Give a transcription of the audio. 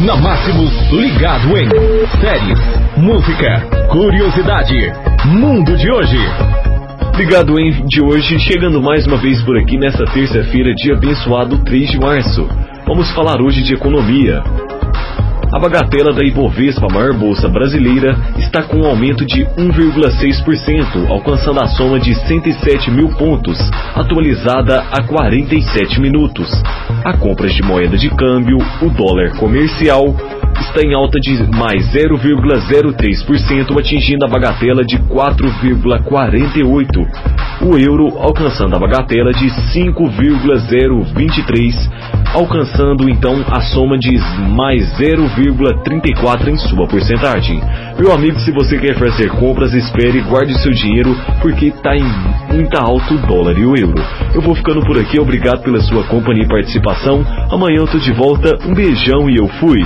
Na Máximos, ligado em séries, música, curiosidade, mundo de hoje. Ligado em de hoje, chegando mais uma vez por aqui nessa terça-feira, dia abençoado 3 de março. Vamos falar hoje de economia. A bagatela da Ibovespa, a maior bolsa brasileira, está com um aumento de 1,6%, alcançando a soma de 107 mil pontos, atualizada a 47 minutos. A compras de moeda de câmbio, o dólar comercial, está em alta de mais 0,03%, atingindo a bagatela de 4,48. O euro alcançando a bagatela de 5,023, alcançando então a soma de mais 0,34 em sua porcentagem. Meu amigo, se você quer fazer compras, espere e guarde seu dinheiro, porque está em muita alta o dólar e o euro. Eu vou ficando por aqui, obrigado pela sua companhia e participação. Amanhã eu tô de volta, um beijão e eu fui.